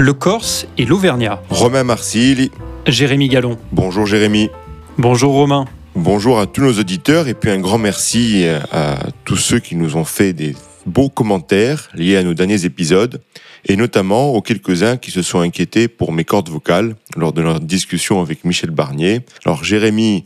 le Corse et l'Auvergnat. Romain Marcilli. Jérémy Gallon. Bonjour Jérémy. Bonjour Romain. Bonjour à tous nos auditeurs et puis un grand merci à tous ceux qui nous ont fait des beaux commentaires liés à nos derniers épisodes et notamment aux quelques-uns qui se sont inquiétés pour mes cordes vocales lors de notre discussion avec Michel Barnier. Alors Jérémy,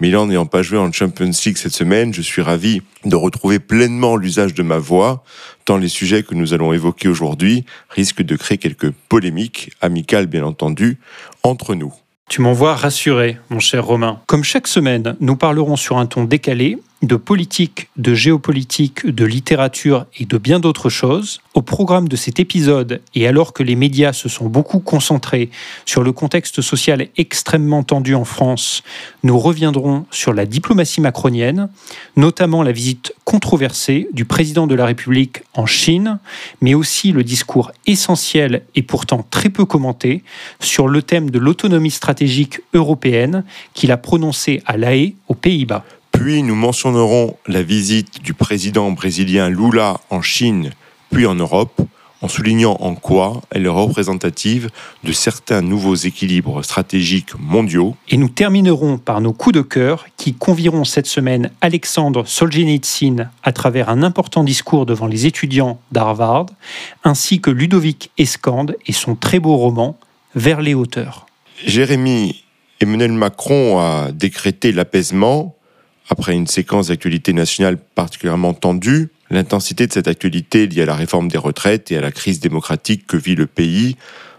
Milan n'ayant pas joué en Champions League cette semaine, je suis ravi de retrouver pleinement l'usage de ma voix, tant les sujets que nous allons évoquer aujourd'hui risquent de créer quelques polémiques, amicales bien entendu, entre nous. Tu m'envoies rassuré, mon cher Romain. Comme chaque semaine, nous parlerons sur un ton décalé de politique, de géopolitique, de littérature et de bien d'autres choses. Au programme de cet épisode, et alors que les médias se sont beaucoup concentrés sur le contexte social extrêmement tendu en France, nous reviendrons sur la diplomatie macronienne, notamment la visite controversée du président de la République en Chine, mais aussi le discours essentiel et pourtant très peu commenté sur le thème de l'autonomie stratégique européenne qu'il a prononcé à La Haye, aux Pays-Bas. Puis nous mentionnerons la visite du président brésilien Lula en Chine, puis en Europe, en soulignant en quoi elle est représentative de certains nouveaux équilibres stratégiques mondiaux. Et nous terminerons par nos coups de cœur qui convieront cette semaine Alexandre Solzhenitsyn à travers un important discours devant les étudiants d'Harvard, ainsi que Ludovic Escande et son très beau roman Vers les hauteurs. Jérémy Emmanuel Macron a décrété l'apaisement après une séquence d'actualité nationale particulièrement tendue, l'intensité de cette actualité liée à la réforme des retraites et à la crise démocratique que vit le pays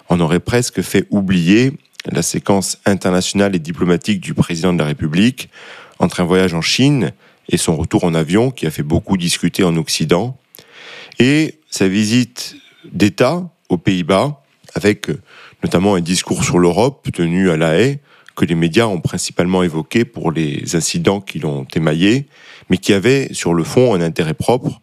en aurait presque fait oublier la séquence internationale et diplomatique du président de la République entre un voyage en Chine et son retour en avion qui a fait beaucoup discuter en Occident, et sa visite d'État aux Pays-Bas avec notamment un discours sur l'Europe tenu à La Haye que les médias ont principalement évoqué pour les incidents qui l'ont émaillé, mais qui avaient sur le fond un intérêt propre.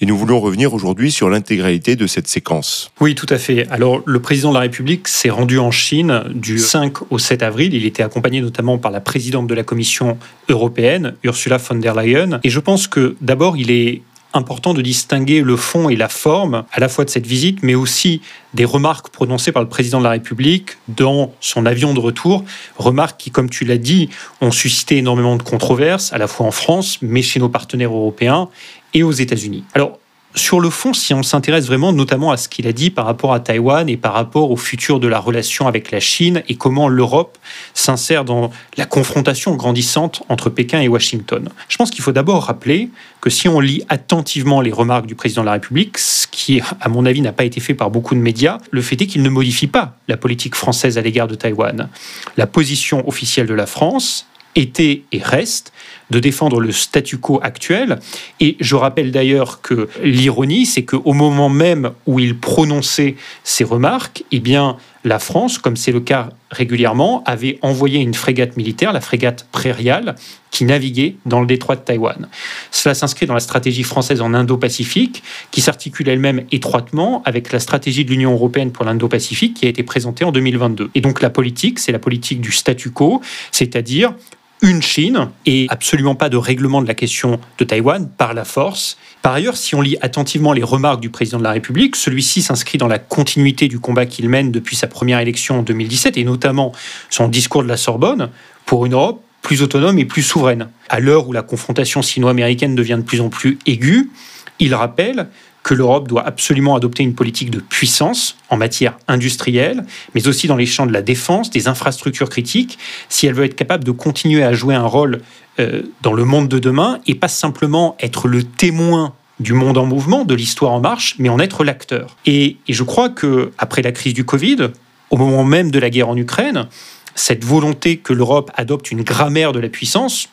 Et nous voulons revenir aujourd'hui sur l'intégralité de cette séquence. Oui, tout à fait. Alors, le président de la République s'est rendu en Chine du 5 au 7 avril. Il était accompagné notamment par la présidente de la Commission européenne, Ursula von der Leyen. Et je pense que d'abord, il est important de distinguer le fond et la forme à la fois de cette visite, mais aussi des remarques prononcées par le président de la République dans son avion de retour, remarques qui, comme tu l'as dit, ont suscité énormément de controverses, à la fois en France, mais chez nos partenaires européens et aux États-Unis. Alors, sur le fond, si on s'intéresse vraiment notamment à ce qu'il a dit par rapport à Taïwan et par rapport au futur de la relation avec la Chine et comment l'Europe s'insère dans la confrontation grandissante entre Pékin et Washington. Je pense qu'il faut d'abord rappeler que si on lit attentivement les remarques du président de la République, ce qui, à mon avis, n'a pas été fait par beaucoup de médias, le fait est qu'il ne modifie pas la politique française à l'égard de Taïwan. La position officielle de la France était et reste de défendre le statu quo actuel. Et je rappelle d'ailleurs que l'ironie, c'est qu'au moment même où il prononçait ces remarques, eh bien, la France, comme c'est le cas régulièrement, avait envoyé une frégate militaire, la frégate Prairial, qui naviguait dans le détroit de Taïwan. Cela s'inscrit dans la stratégie française en Indo-Pacifique, qui s'articule elle-même étroitement avec la stratégie de l'Union européenne pour l'Indo-Pacifique, qui a été présentée en 2022. Et donc la politique, c'est la politique du statu quo, c'est-à-dire une Chine et absolument pas de règlement de la question de Taïwan par la force. Par ailleurs, si on lit attentivement les remarques du président de la République, celui-ci s'inscrit dans la continuité du combat qu'il mène depuis sa première élection en 2017 et notamment son discours de la Sorbonne pour une Europe plus autonome et plus souveraine. À l'heure où la confrontation sino-américaine devient de plus en plus aiguë, il rappelle que l'Europe doit absolument adopter une politique de puissance en matière industrielle, mais aussi dans les champs de la défense, des infrastructures critiques, si elle veut être capable de continuer à jouer un rôle euh, dans le monde de demain et pas simplement être le témoin du monde en mouvement, de l'histoire en marche, mais en être l'acteur. Et, je crois que après la crise du Covid, au moment même de la guerre en Ukraine, cette volonté que l'Europe adopte une grammaire de la puissance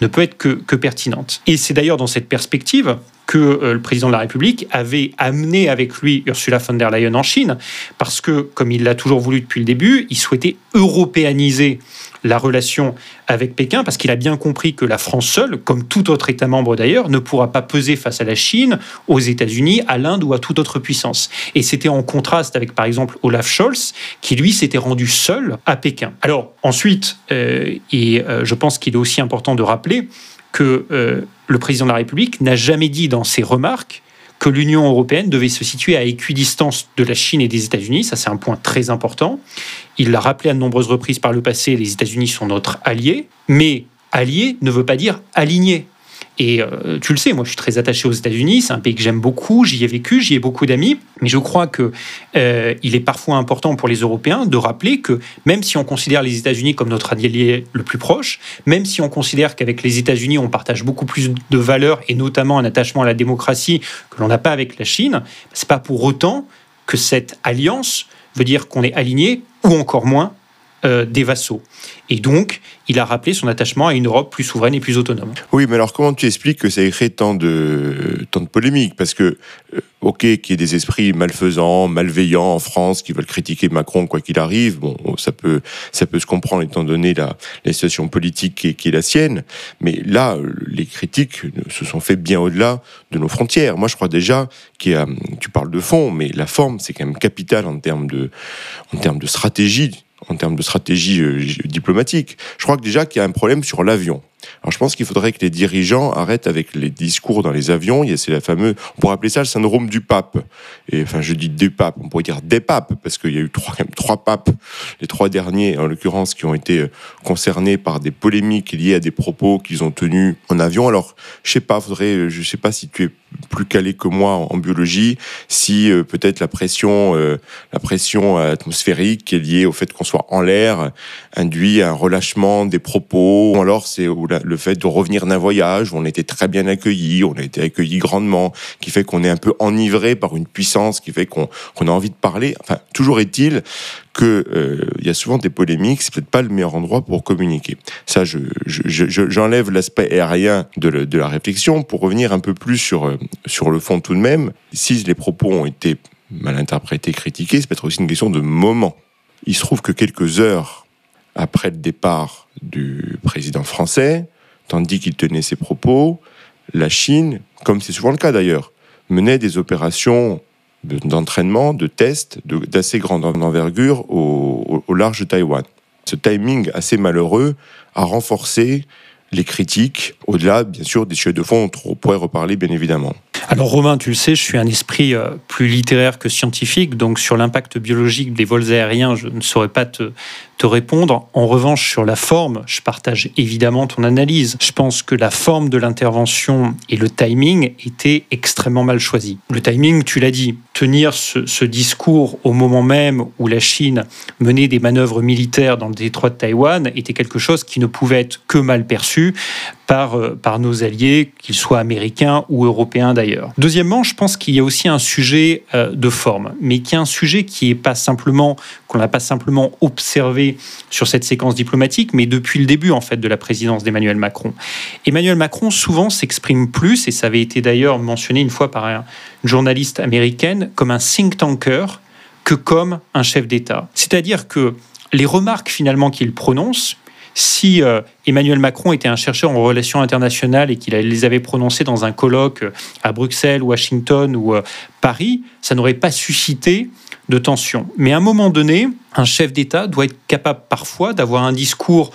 ne peut être que pertinente. Et c'est d'ailleurs dans cette perspective que euh, le président de la République avait amené avec lui Ursula von der Leyen en Chine, parce que, comme il l'a toujours voulu depuis le début, il souhaitait européaniser la relation avec Pékin, parce qu'il a bien compris que la France seule, comme tout autre État membre d'ailleurs, ne pourra pas peser face à la Chine, aux États-Unis, à l'Inde ou à toute autre puissance. Et c'était en contraste avec, par exemple, Olaf Scholz, qui lui s'était rendu seul à Pékin. Alors ensuite, euh, et euh, je pense qu'il est aussi important de rappeler que le président de la République n'a jamais dit dans ses remarques que l'Union européenne devait se situer à équidistance de la Chine et des États-Unis. Ça, c'est un point très important. Il l'a rappelé à de nombreuses reprises par le passé, les États-Unis sont notre allié, mais allié ne veut pas dire aligné. Et euh, tu le sais, moi je suis très attaché aux États-Unis, c'est un pays que j'aime beaucoup, j'y ai vécu, j'y ai beaucoup d'amis, mais je crois que euh, il est parfois important pour les Européens de rappeler que même si on considère les États-Unis comme notre allié le plus proche, même si on considère qu'avec les États-Unis on partage beaucoup plus de valeurs et notamment un attachement à la démocratie que l'on n'a pas avec la Chine, c'est pas pour autant que cette alliance veut dire qu'on est aligné ou encore moins euh, des vassaux. Et donc, il a rappelé son attachement à une Europe plus souveraine et plus autonome. Oui, mais alors comment tu expliques que ça ait créé tant de, tant de polémiques? Parce que, euh, ok, qu'il y ait des esprits malfaisants, malveillants en France qui veulent critiquer Macron quoi qu'il arrive, bon, ça peut, ça peut se comprendre étant donné la, la situation politique qui est, qui la sienne. Mais là, les critiques se sont faites bien au-delà de nos frontières. Moi, je crois déjà qu'il y a, tu parles de fond, mais la forme, c'est quand même capital en termes de, en termes de stratégie en termes de stratégie euh, diplomatique. Je crois que déjà qu'il y a un problème sur l'avion. Alors je pense qu'il faudrait que les dirigeants arrêtent avec les discours dans les avions. C'est la fameuse, on pourrait appeler ça le syndrome du pape. Et enfin, je dis des papes, on pourrait dire des papes parce qu'il y a eu trois, trois papes, les trois derniers en l'occurrence, qui ont été euh, concernés par des polémiques liées à des propos qu'ils ont tenus en avion. Alors je sais pas, faudrait, euh, je sais pas si tu es plus calé que moi en biologie, si euh, peut-être la pression, la pression atmosphérique qui est liée au fait qu'on soit en l'air induit un relâchement des propos. Ou alors c'est le fait de revenir d'un voyage où on était très bien accueillis, on a été accueillis grandement, qui fait qu'on est un peu enivré par une puissance, qui fait qu'on a envie de parler. Enfin, toujours est-il que euh, il y a souvent des polémiques, c'est peut-être pas le meilleur endroit pour communiquer. Ça, je, j'enlève l'aspect aérien de, de, la réflexion pour revenir un peu plus sur euh, sur le fond tout de même. Si les propos ont été mal interprétés, critiqués, c'est peut-être aussi une question de moment. Il se trouve que quelques heures après le départ du président français, tandis qu'il tenait ses propos, la Chine, comme c'est souvent le cas d'ailleurs, menait des opérations d'entraînement, de, tests d'assez grande envergure au, large de Taïwan. Ce timing assez malheureux a renforcé les critiques, au-delà, bien sûr, des sujets de fond on pourrait reparler, bien évidemment. Alors Romain, tu le sais, je suis un esprit euh, plus littéraire que scientifique, donc sur l'impact biologique des vols aériens, je ne saurais pas te, répondre. En revanche, sur la forme, je partage évidemment ton analyse. Je pense que la forme de l'intervention et le timing étaient extrêmement mal choisis. Le timing, tu l'as dit, tenir ce, ce, discours au moment même où la Chine menait des manœuvres militaires dans le détroit de Taïwan était quelque chose qui ne pouvait être que mal perçu par, euh, par nos alliés, qu'ils soient américains ou européens d'ailleurs. Deuxièmement, je pense qu'il y a aussi un sujet euh, de forme, mais qui est un sujet qui est pas simplement qu'on n'a pas simplement observé sur cette séquence diplomatique, mais depuis le début en fait de la présidence d'Emmanuel Macron. Emmanuel Macron souvent s'exprime plus, et ça avait été d'ailleurs mentionné une fois par une journaliste américaine, comme un think tanker que comme un chef d'État. C'est-à-dire que les remarques finalement qu'il prononce, si euh, Emmanuel Macron était un chercheur en relations internationales et qu'il les avait prononcées dans un colloque à Bruxelles, Washington ou euh, Paris, ça n'aurait pas suscité de tension. Mais à un moment donné, un chef d'État doit être capable parfois d'avoir un discours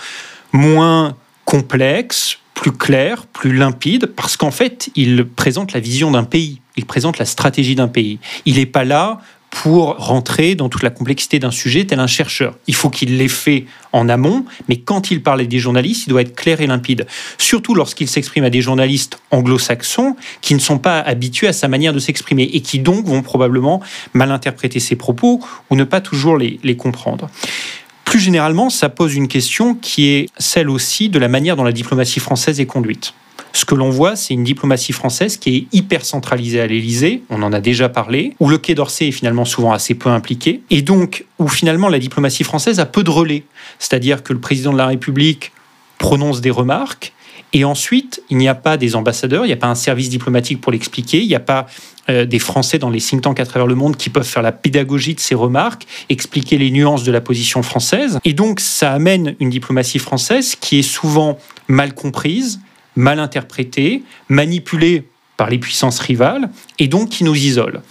moins complexe, plus clair, plus limpide, parce qu'en fait, il présente la vision d'un pays, il présente la stratégie d'un pays. Il n'est pas là pour rentrer dans toute la complexité d'un sujet tel un chercheur. Il faut qu'il l'ait fait en amont, mais quand il parle à des journalistes, il doit être clair et limpide. Surtout lorsqu'il s'exprime à des journalistes anglo-saxons qui ne sont pas habitués à sa manière de s'exprimer et qui donc vont probablement mal interpréter ses propos ou ne pas toujours les, les comprendre. Plus généralement, ça pose une question qui est celle aussi de la manière dont la diplomatie française est conduite. Ce que l'on voit, c'est une diplomatie française qui est hyper centralisée à l'Élysée, on en a déjà parlé, où le Quai d'Orsay est finalement souvent assez peu impliqué, et donc où finalement la diplomatie française a peu de relais. C'est-à-dire que le président de la République prononce des remarques, et ensuite, il n'y a pas des ambassadeurs, il n'y a pas un service diplomatique pour l'expliquer, il n'y a pas euh, des Français dans les think tanks à travers le monde qui peuvent faire la pédagogie de ces remarques, expliquer les nuances de la position française. Et donc, ça amène une diplomatie française qui est souvent mal comprise, mal interprété, manipulé par les puissances rivales, et donc qui nous isole.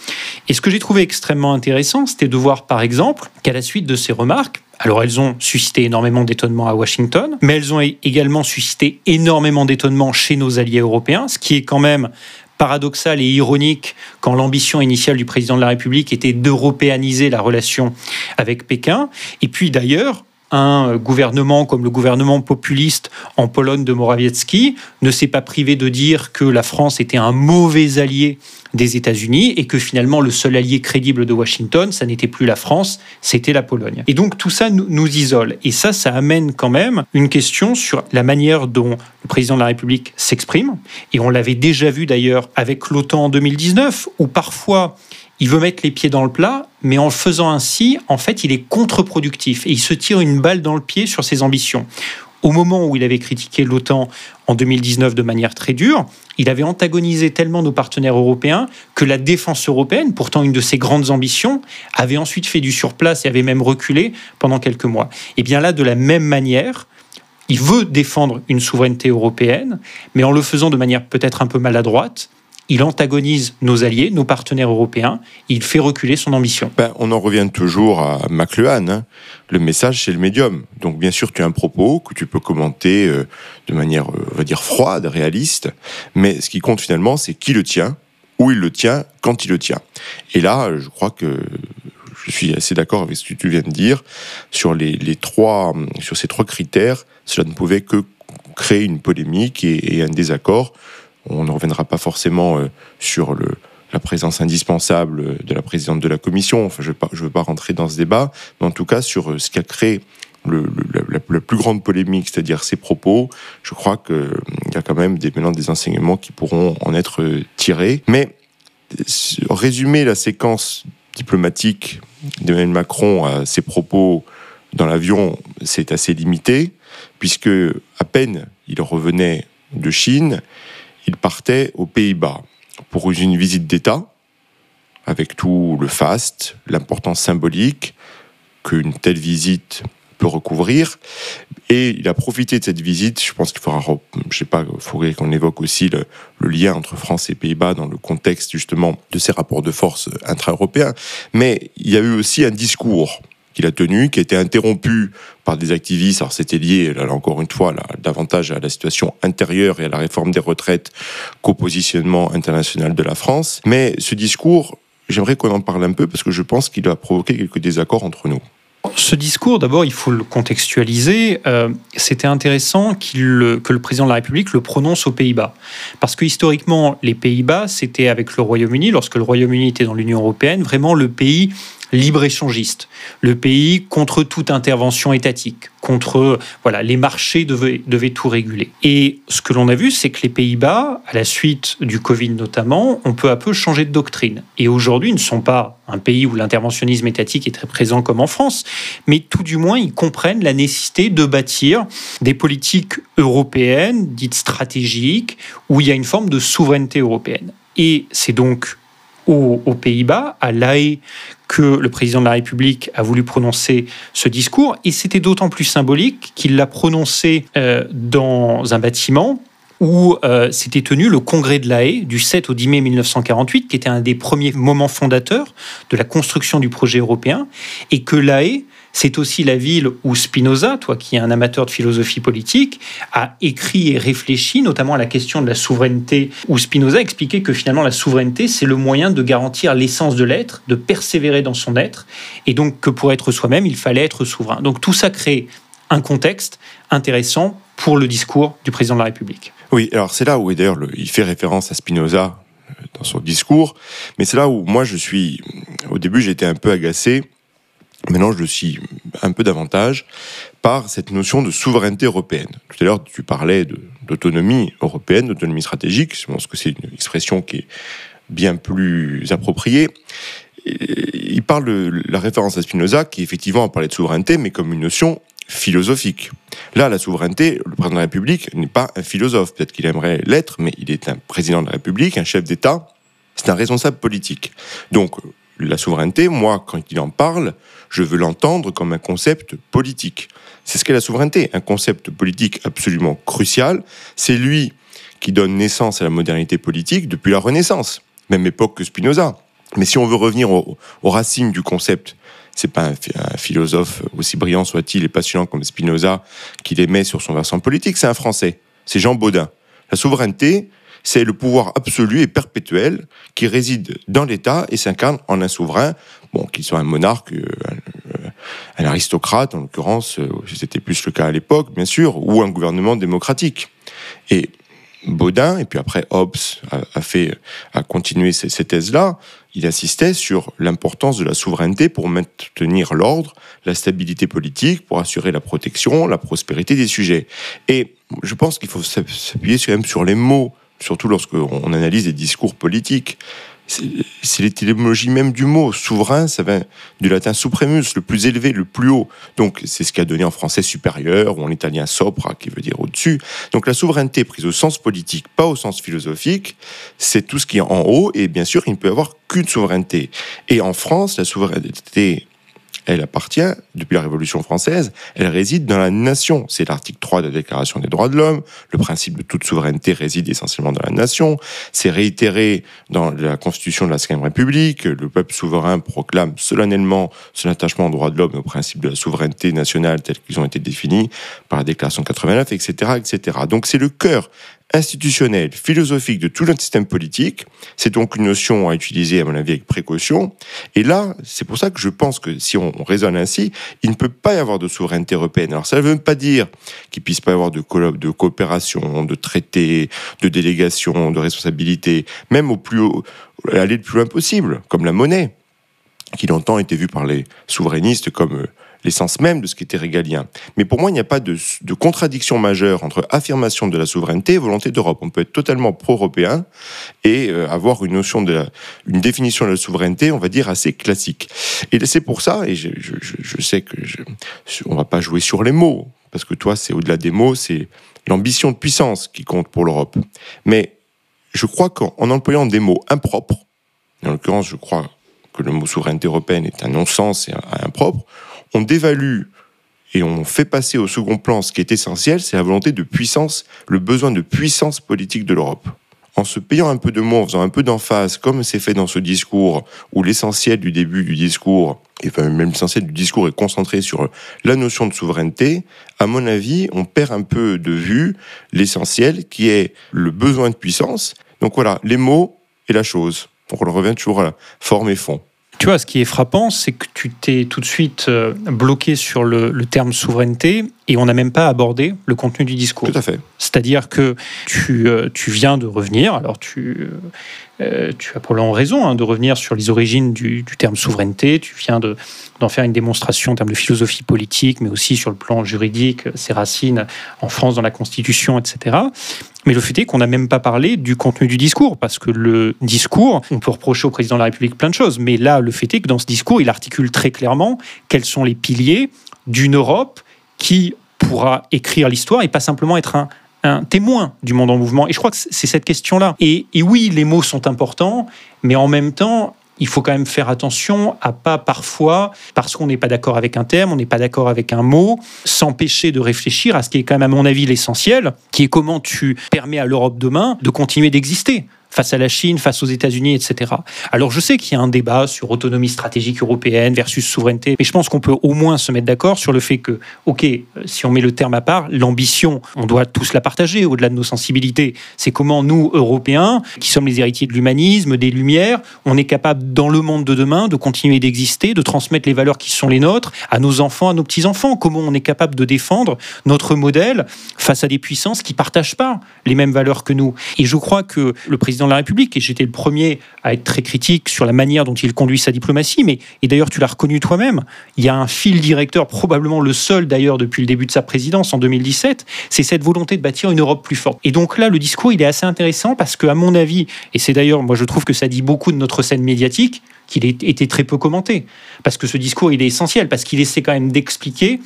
Et ce que j'ai trouvé extrêmement intéressant, c'était de voir par exemple qu'à la suite de ces remarques, alors elles ont suscité énormément d'étonnement à Washington, mais elles ont également suscité énormément d'étonnement chez nos alliés européens, ce qui est quand même paradoxal et ironique quand l'ambition initiale du président de la République était d'européaniser la relation avec Pékin. Et puis d'ailleurs, un gouvernement comme le gouvernement populiste en Pologne de Morawiecki ne s'est pas privé de dire que la France était un mauvais allié des États-Unis et que finalement le seul allié crédible de Washington, ça n'était plus la France, c'était la Pologne. Et donc tout ça nous, nous, isole. Et ça, ça amène quand même une question sur la manière dont le président de la République s'exprime. Et on l'avait déjà vu d'ailleurs avec l'OTAN en 2019, où parfois il veut mettre les pieds dans le plat, mais en le faisant ainsi, en fait, il est contre-productif et il se tire une balle dans le pied sur ses ambitions. Au moment où il avait critiqué l'OTAN en 2019 de manière très dure, il avait antagonisé tellement nos partenaires européens que la défense européenne, pourtant une de ses grandes ambitions, avait ensuite fait du surplace et avait même reculé pendant quelques mois. Et bien là, de la même manière, il veut défendre une souveraineté européenne, mais en le faisant de manière peut-être un peu maladroite, il antagonise nos alliés, nos partenaires européens, il fait reculer son ambition. Ben, on en revient toujours à McLuhan. Hein. Le message, c'est le médium. Donc, bien sûr, tu as un propos que tu peux commenter euh, de manière, euh, on va dire, froide, réaliste. Mais ce qui compte finalement, c'est qui le tient, où il le tient, quand il le tient. Et là, je crois que je suis assez d'accord avec ce que tu viens de dire sur les, trois, sur ces trois critères. Cela ne pouvait que créer une polémique et un désaccord on ne reviendra pas forcément euh, sur la présence indispensable de la présidente de la commission. Enfin, je ne veux, pas rentrer dans ce débat, mais en tout cas sur euh, ce qui a créé la, plus grande polémique, c'est-à-dire ses propos, je crois qu'il euh, y a quand même des, maintenant des enseignements qui pourront en être tirés. Mais résumer la séquence diplomatique d'Emmanuel Macron à ses propos dans l'avion, c'est assez limité, puisque à peine il revenait de Chine, il partait aux Pays-Bas pour une visite d'État, avec tout le faste, l'importance symbolique qu'une telle visite peut recouvrir. Et il a profité de cette visite. Je pense qu'il faudra, je sais pas, faudrait qu'on évoque aussi le, le, lien entre France et Pays-Bas dans le contexte justement de ces rapports de force intra-européens. Mais il y a eu aussi un discours qu'il a tenu, qui a été interrompu par des activistes. Alors c'était lié, là, encore une fois, davantage à la situation intérieure et à la réforme des retraites qu'au positionnement international de la France. Mais ce discours, j'aimerais qu'on en parle un peu parce que je pense qu'il a provoqué quelques désaccords entre nous. Ce discours, d'abord, il faut le contextualiser. Euh, c'était intéressant que le président de la République le prononce aux Pays-Bas. Parce que historiquement, les Pays-Bas, c'était avec le Royaume-Uni, lorsque le Royaume-Uni était dans l'Union européenne, vraiment le pays libre-échangiste, le pays contre toute intervention étatique, contre voilà les marchés devaient, devaient tout réguler. Et ce que l'on a vu, c'est que les Pays-Bas, à la suite du Covid notamment, ont peu à peu changé de doctrine. Et aujourd'hui, ne sont pas un pays où l'interventionnisme étatique est très présent comme en France, mais tout du moins, ils comprennent la nécessité de bâtir des politiques européennes dites stratégiques, où il y a une forme de souveraineté européenne. Et c'est donc aux, Pays-Bas, à l'AE, que le président de la République a voulu prononcer ce discours. Et c'était d'autant plus symbolique qu'il l'a prononcé euh, dans un bâtiment où euh, s'était tenu le congrès de l'AE du 7 au 10 mai 1948, qui était un des premiers moments fondateurs de la construction du projet européen, et que l'AE c'est aussi la ville où Spinoza, toi qui es un amateur de philosophie politique, a écrit et réfléchi notamment à la question de la souveraineté, où Spinoza expliquait que finalement la souveraineté, c'est le moyen de garantir l'essence de l'être, de persévérer dans son être, et donc que pour être soi-même, il fallait être souverain. Donc tout ça crée un contexte intéressant pour le discours du président de la République. Oui, alors c'est là où d'ailleurs il fait référence à Spinoza euh, dans son discours, mais c'est là où moi je suis, au début j'étais un peu agacé Maintenant, je le suis un peu davantage par cette notion de souveraineté européenne. Tout à l'heure, tu parlais d'autonomie européenne, d'autonomie stratégique. Je pense que c'est une expression qui est bien plus appropriée. Il parle de la référence à Spinoza, qui effectivement parlé de souveraineté, mais comme une notion philosophique. Là, la souveraineté, le président de la République n'est pas un philosophe. Peut-être qu'il aimerait l'être, mais il est un président de la République, un chef d'État. C'est un responsable politique. Donc, la souveraineté, moi, quand il en parle, je veux l'entendre comme un concept politique. C'est ce qu'est la souveraineté, un concept politique absolument crucial. C'est lui qui donne naissance à la modernité politique depuis la Renaissance, même époque que Spinoza. Mais si on veut revenir aux, racines du concept, c'est pas un, philosophe aussi brillant soit-il et passionnant comme Spinoza qui l'aimait sur son versant politique, c'est un Français, c'est Jean Baudin. La souveraineté, c'est le pouvoir absolu et perpétuel qui réside dans l'État et s'incarne en un souverain, bon, qu'il soit un monarque, euh, un, aristocrate, en l'occurrence, euh, c'était plus le cas à l'époque, bien sûr, ou un gouvernement démocratique. Et Baudin, et puis après Hobbes a, fait, a continué ces, ces thèses-là, il insistait sur l'importance de la souveraineté pour maintenir l'ordre, la stabilité politique, pour assurer la protection, la prospérité des sujets. Et je pense qu'il faut s'appuyer quand même sur les mots, surtout lorsqu'on analyse des discours politiques c'est l'étymologie même du mot. Souverain, ça vient du latin supremus, le plus élevé, le plus haut. Donc c'est ce qui a donné en français supérieur ou en italien sopra, qui veut dire au-dessus. Donc la souveraineté prise au sens politique, pas au sens philosophique, c'est tout ce qui est en haut. Et bien sûr, il ne peut y avoir qu'une souveraineté. Et en France, la souveraineté elle appartient, depuis la Révolution française, elle réside dans la nation. C'est l'article 3 de la Déclaration des droits de l'homme. Le principe de toute souveraineté réside essentiellement dans la nation. C'est réitéré dans la Constitution de la Cinquième République. Le peuple souverain proclame solennellement son attachement aux droits de l'homme aux principes de la souveraineté nationale tels qu'ils ont été définis par la Déclaration 89, etc., etc. Donc c'est le cœur institutionnel, philosophique de tout notre système politique. C'est donc une notion à utiliser, à mon avis, avec précaution. Et là, c'est pour ça que je pense que si on, raisonne ainsi, il ne peut pas y avoir de souveraineté européenne. Alors ça ne veut pas dire qu'il puisse pas y avoir de, de coopération, de traités, de délégation, de responsabilité, même au plus haut, aller le plus loin possible, comme la monnaie, qui longtemps était vue par les souverainistes comme euh, l'essence même de ce qui était régalien. Mais pour moi, il n'y a pas de, contradiction majeure entre affirmation de la souveraineté et volonté d'Europe. On peut être totalement pro-européen et euh, avoir une notion de une définition de la souveraineté, on va dire, assez classique. Et c'est pour ça, et je, sais que je, on va pas jouer sur les mots, parce que toi, c'est au-delà des mots, c'est l'ambition de puissance qui compte pour l'Europe. Mais je crois qu'en employant des mots impropres, en l'occurrence, je crois que le mot souveraineté européenne est un non-sens et impropre, on dévalue et on fait passer au second plan ce qui est essentiel, c'est la volonté de puissance, le besoin de puissance politique de l'Europe. En se payant un peu de mots, en faisant un peu d'emphase, comme c'est fait dans ce discours, où l'essentiel du début du discours, et même l'essentiel du discours est concentré sur la notion de souveraineté, à mon avis, on perd un peu de vue l'essentiel qui est le besoin de puissance. Donc voilà, les mots et la chose. Donc on revient toujours à la forme et fond. Tu vois, ce qui est frappant, c'est que tu t'es tout de suite euh, bloqué sur le, terme souveraineté et on n'a même pas abordé le contenu du discours. Tout à fait. C'est-à-dire que tu, euh, tu viens de revenir, alors tu, euh, tu as probablement raison hein, de revenir sur les origines du, terme souveraineté, tu viens d'en faire une démonstration en termes de philosophie politique, mais aussi sur le plan juridique, ses racines en France dans la Constitution, etc. Mais le fait est qu'on n'a même pas parlé du contenu du discours, parce que le discours, on peut reprocher au président de la République plein de choses, mais là, le fait est que dans ce discours, il articule très clairement quels sont les piliers d'une Europe qui pourra écrire l'histoire et pas simplement être un, un témoin du monde en mouvement. Et je crois que c'est cette question-là. Et, oui, les mots sont importants, mais en même temps, il faut quand même faire attention à pas parfois, parce qu'on n'est pas d'accord avec un terme, on n'est pas d'accord avec un mot, s'empêcher de réfléchir à ce qui est quand même à mon avis l'essentiel, qui est comment tu permets à l'Europe demain de continuer d'exister face à la Chine, face aux États-Unis, etc. Alors je sais qu'il y a un débat sur autonomie stratégique européenne versus souveraineté, mais je pense qu'on peut au moins se mettre d'accord sur le fait que, ok, si on met le terme à part, l'ambition, on doit tous la partager au-delà de nos sensibilités. C'est comment nous, Européens, qui sommes les héritiers de l'humanisme, des Lumières, on est capable dans le monde de demain de continuer d'exister, de transmettre les valeurs qui sont les nôtres à nos enfants, à nos petits-enfants. Comment on est capable de défendre notre modèle face à des puissances qui partagent pas les mêmes valeurs que nous? Et je crois que le président dans la République, et j'étais le premier à être très critique sur la manière dont il conduit sa diplomatie, mais, et d'ailleurs tu l'as reconnu toi-même, il y a un fil directeur, probablement le seul d'ailleurs depuis le début de sa présidence en 2017, c'est cette volonté de bâtir une Europe plus forte. Et donc là, le discours, il est assez intéressant parce que, à mon avis, et c'est d'ailleurs, moi je trouve que ça dit beaucoup de notre scène médiatique, qu'il été très peu commenté. Parce que ce discours, il est essentiel, parce qu'il essaie quand même d'expliquer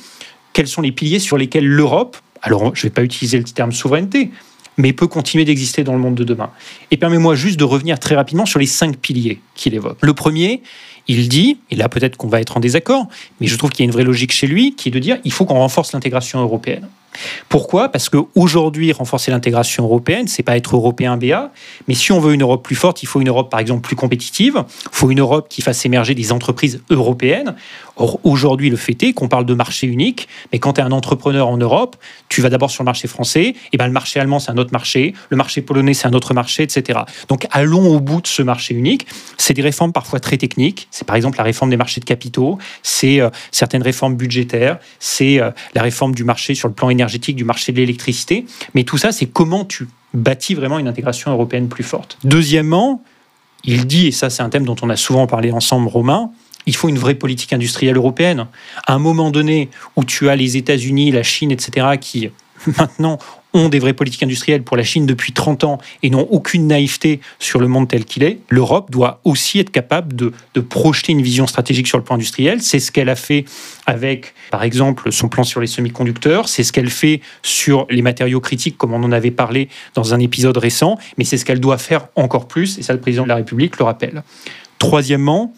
quels sont les piliers sur lesquels l'Europe, alors je ne vais pas utiliser le terme souveraineté, mais peut continuer d'exister dans le monde de demain. Et permets-moi juste de revenir très rapidement sur les cinq piliers qu'il évoque. Le premier, il dit, et là peut-être qu'on va être en désaccord, mais je trouve qu'il y a une vraie logique chez lui, qui est de dire il faut qu'on renforce l'intégration européenne. Pourquoi? Parce qu'aujourd'hui, renforcer l'intégration européenne, c'est pas être européen BA, mais si on veut une Europe plus forte, il faut une Europe, par exemple, plus compétitive. Il faut une Europe qui fasse émerger des entreprises européennes. Or, aujourd'hui, le fait est qu'on parle de marché unique, mais quand tu es un entrepreneur en Europe, tu vas d'abord sur le marché français, et ben le marché allemand, c'est un autre marché, le marché polonais, c'est un autre marché, etc. Donc, allons au bout de ce marché unique. C'est des réformes parfois très techniques. C'est par exemple la réforme des marchés de capitaux, c'est euh, certaines réformes budgétaires, c'est euh, la réforme du marché sur le plan énergétique, du marché de l'électricité. Mais tout ça, c'est comment tu bâtis vraiment une intégration européenne plus forte. Deuxièmement, il dit, et ça c'est un thème dont on a souvent parlé ensemble, Romain, il faut une vraie politique industrielle européenne. À un moment donné où tu as les États-Unis, la Chine, etc., qui maintenant ont des vraies politiques industrielles pour la Chine depuis 30 ans et n'ont aucune naïveté sur le monde tel qu'il est, l'Europe doit aussi être capable de, projeter une vision stratégique sur le plan industriel. C'est ce qu'elle a fait avec, par exemple, son plan sur les semi-conducteurs, c'est ce qu'elle fait sur les matériaux critiques, comme on en avait parlé dans un épisode récent, mais c'est ce qu'elle doit faire encore plus, et ça le président de la République le rappelle. Troisièmement,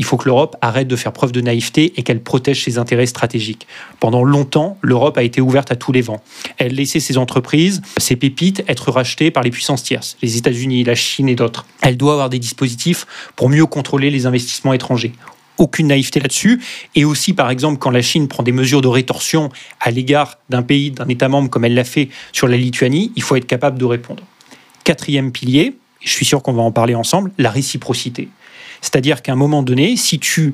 il faut que l'Europe arrête de faire preuve de naïveté et qu'elle protège ses intérêts stratégiques. Pendant longtemps, l'Europe a été ouverte à tous les vents. Elle laissait ses entreprises, ses pépites, être rachetées par les puissances tierces, les États-Unis, la Chine et d'autres. Elle doit avoir des dispositifs pour mieux contrôler les investissements étrangers aucune naïveté là-dessus. Et aussi, par exemple, quand la Chine prend des mesures de rétorsion à l'égard d'un pays, d'un État membre, comme elle l'a fait sur la Lituanie, il faut être capable de répondre. Quatrième pilier, je suis sûr qu'on va en parler ensemble, la réciprocité. C'est-à-dire qu'à un moment donné, si tu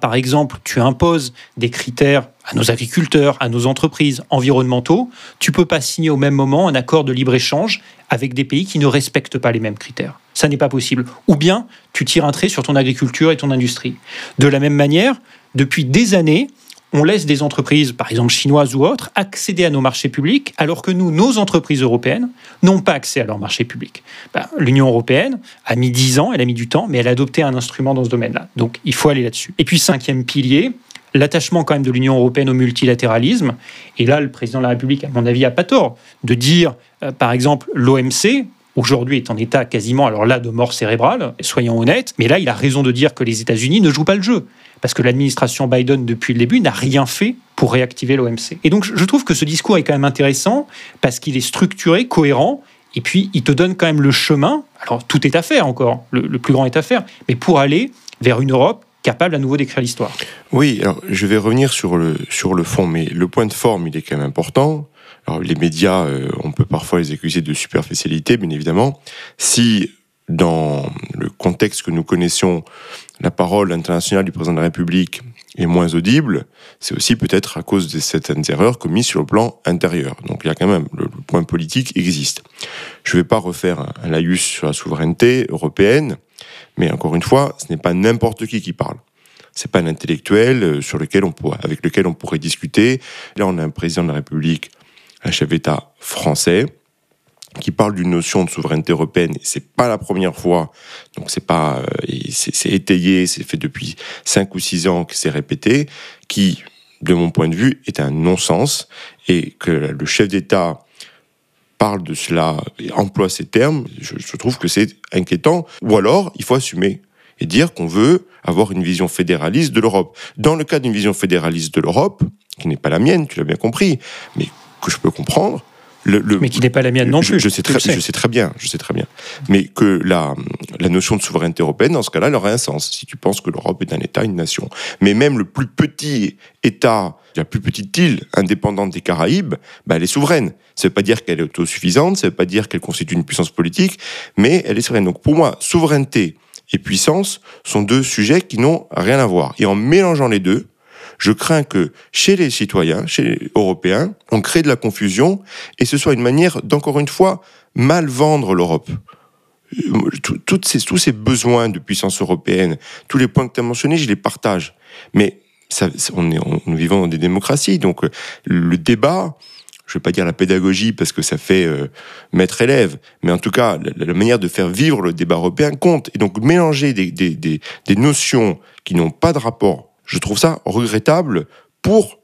par exemple, imposes des critères à nos agriculteurs, à nos entreprises environnementaux, tu peux pas signer au même moment un accord de libre-échange avec des pays qui ne respectent pas les mêmes critères. Ça n'est pas possible. Ou bien tu tires un trait sur ton agriculture et ton industrie. De la même manière, depuis des années, on laisse des entreprises, par exemple chinoises ou autres, accéder à nos marchés publics, alors que nous, nos entreprises européennes, n'ont pas accès à leurs marchés publics. Ben, L'Union européenne a mis 10 ans, elle a mis du temps, mais elle a adopté un instrument dans ce domaine-là. Donc il faut aller là-dessus. Et puis cinquième pilier, l'attachement quand même de l'Union européenne au multilatéralisme. Et là, le président de la République, à mon avis, a pas tort de dire, euh, par exemple, l'OMC, aujourd'hui est en état quasiment, alors là, de mort cérébrale, soyons honnêtes, mais là, il a raison de dire que les États-Unis ne jouent pas le jeu parce que l'administration Biden, depuis le début, n'a rien fait pour réactiver l'OMC. Et donc, je trouve que ce discours est quand même intéressant, parce qu'il est structuré, cohérent, et puis il te donne quand même le chemin. Alors, tout est à faire encore, le, plus grand est à faire, mais pour aller vers une Europe capable à nouveau d'écrire l'histoire. Oui, alors je vais revenir sur le, sur le fond, mais le point de forme, il est quand même important. Alors, les médias, euh, on peut parfois les accuser de superficialité, bien évidemment. Si dans le contexte que nous connaissions, la parole internationale du président de la République est moins audible, c'est aussi peut-être à cause de certaines erreurs commises sur le plan intérieur. Donc il y a quand même, le, point politique existe. Je ne vais pas refaire un, laïus sur la souveraineté européenne, mais encore une fois, ce n'est pas n'importe qui qui parle. C'est pas un intellectuel euh, sur lequel on pourrait, avec lequel on pourrait discuter. Là, on a un président de la République, un chef d'État français, qui parle d'une notion de souveraineté européenne. C'est pas la première fois, donc c'est pas, euh, c'est étayé, c'est fait depuis cinq ou six ans que c'est répété, qui, de mon point de vue, est un non-sens et que le chef d'État parle de cela, emploie ces termes, je, je trouve que c'est inquiétant. Ou alors, il faut assumer et dire qu'on veut avoir une vision fédéraliste de l'Europe. Dans le cas d'une vision fédéraliste de l'Europe, qui n'est pas la mienne, tu l'as bien compris, mais que je peux comprendre, mais qui n'est pas la mienne non plus. Je, sais très, je sais très bien, je sais très bien. Mais que la, la notion de souveraineté européenne, dans ce cas-là, elle aurait un sens. Si tu penses que l'Europe est un État, une nation. Mais même le plus petit État, la plus petite île indépendante des Caraïbes, bah, elle est souveraine. Ça ne veut pas dire qu'elle est autosuffisante, ça ne veut pas dire qu'elle constitue une puissance politique, mais elle est souveraine. Donc pour moi, souveraineté et puissance sont deux sujets qui n'ont rien à voir. Et en mélangeant les deux, je crains que chez les citoyens, chez les Européens, on crée de la confusion et ce soit une manière d'encore une fois mal vendre l'Europe. Ces, tous ces besoins de puissance européenne, tous les points que tu as mentionnés, je les partage. Mais ça, on est, nous vivons dans des démocraties, donc le débat, je ne vais pas dire la pédagogie parce que ça fait euh, maître-élève, mais en tout cas, la, manière de faire vivre le débat européen compte. Et donc, mélanger des, des, des, des notions qui n'ont pas de rapport je trouve ça regrettable pour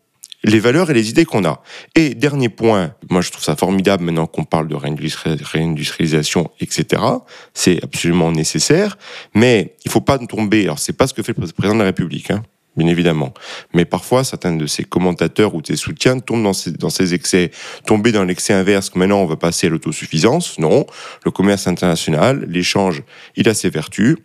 les valeurs et les idées qu'on a. Et dernier point, moi je trouve ça formidable maintenant qu'on parle de réindustrialisation, etc. C'est absolument nécessaire, mais il faut pas tomber. Alors c'est pas ce que fait le président de la République. Hein. bien évidemment. Mais parfois, certains de ces commentateurs ou de ces soutiens tombent dans ces, dans ces excès. Tomber dans l'excès inverse, que maintenant on va passer à l'autosuffisance, non. Le commerce international, l'échange, il a ses vertus.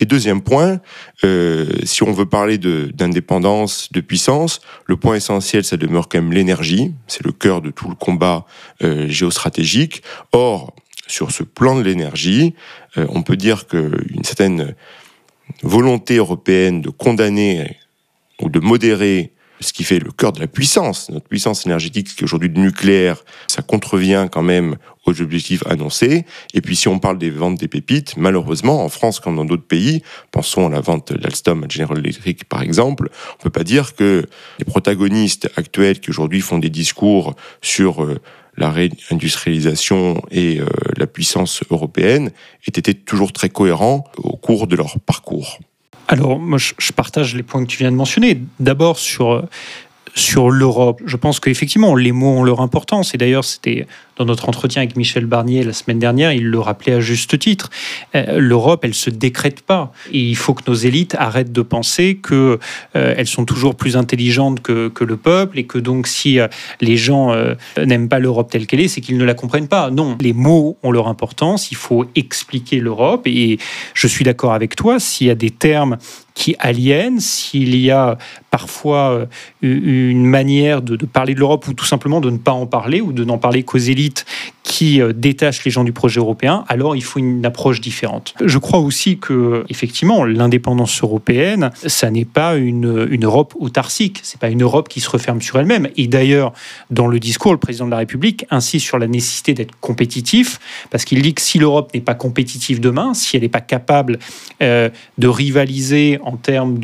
Et deuxième point, euh, si on veut parler d'indépendance, de, puissance, le point essentiel, ça demeure quand même l'énergie. C'est le cœur de tout le combat euh, géostratégique. Or, sur ce plan de l'énergie, euh, on peut dire qu'une certaine volonté européenne de condamner ou de modérer ce qui fait le cœur de la puissance, notre puissance énergétique, qui aujourd'hui le nucléaire, ça contrevient quand même aux objectifs annoncés. Et puis si on parle des ventes des pépites, malheureusement, en France comme dans d'autres pays, pensons à la vente d'Alstom à General Electric par exemple, on peut pas dire que les protagonistes actuels qui aujourd'hui font des discours sur euh, la réindustrialisation et euh, la puissance européenne aient été toujours très cohérents au cours de leur parcours. Alors, moi, je, partage les points que tu viens de mentionner. D'abord, sur, sur l'Europe, je pense qu'effectivement, les mots ont leur importance. Et d'ailleurs, c'était dans notre entretien avec Michel Barnier la semaine dernière, il le rappelait à juste titre. Euh, L'Europe, elle se décrète pas. Et il faut que nos élites arrêtent de penser que euh, sont toujours plus intelligentes que, que, le peuple et que donc si euh, les gens n'aiment pas l'Europe telle qu'elle est, c'est qu'ils ne la comprennent pas. Non, les mots ont leur importance. Il faut expliquer l'Europe. Et je suis d'accord avec toi. S'il y a des termes qui aliènent, s'il y a parfois une manière de, de parler de l'Europe ou tout simplement de ne pas en parler ou de n'en parler qu'aux élites qui euh, détache les gens du projet européen, alors il faut une approche différente. Je crois aussi que, effectivement, l'indépendance européenne, ça n'est pas une, une Europe autarcique, c'est pas une Europe qui se referme sur elle-même. Et d'ailleurs, dans le discours, le président de la République insiste sur la nécessité d'être compétitif, parce qu'il dit que si l'Europe n'est pas compétitive demain, si elle n'est pas capable euh, de rivaliser en termes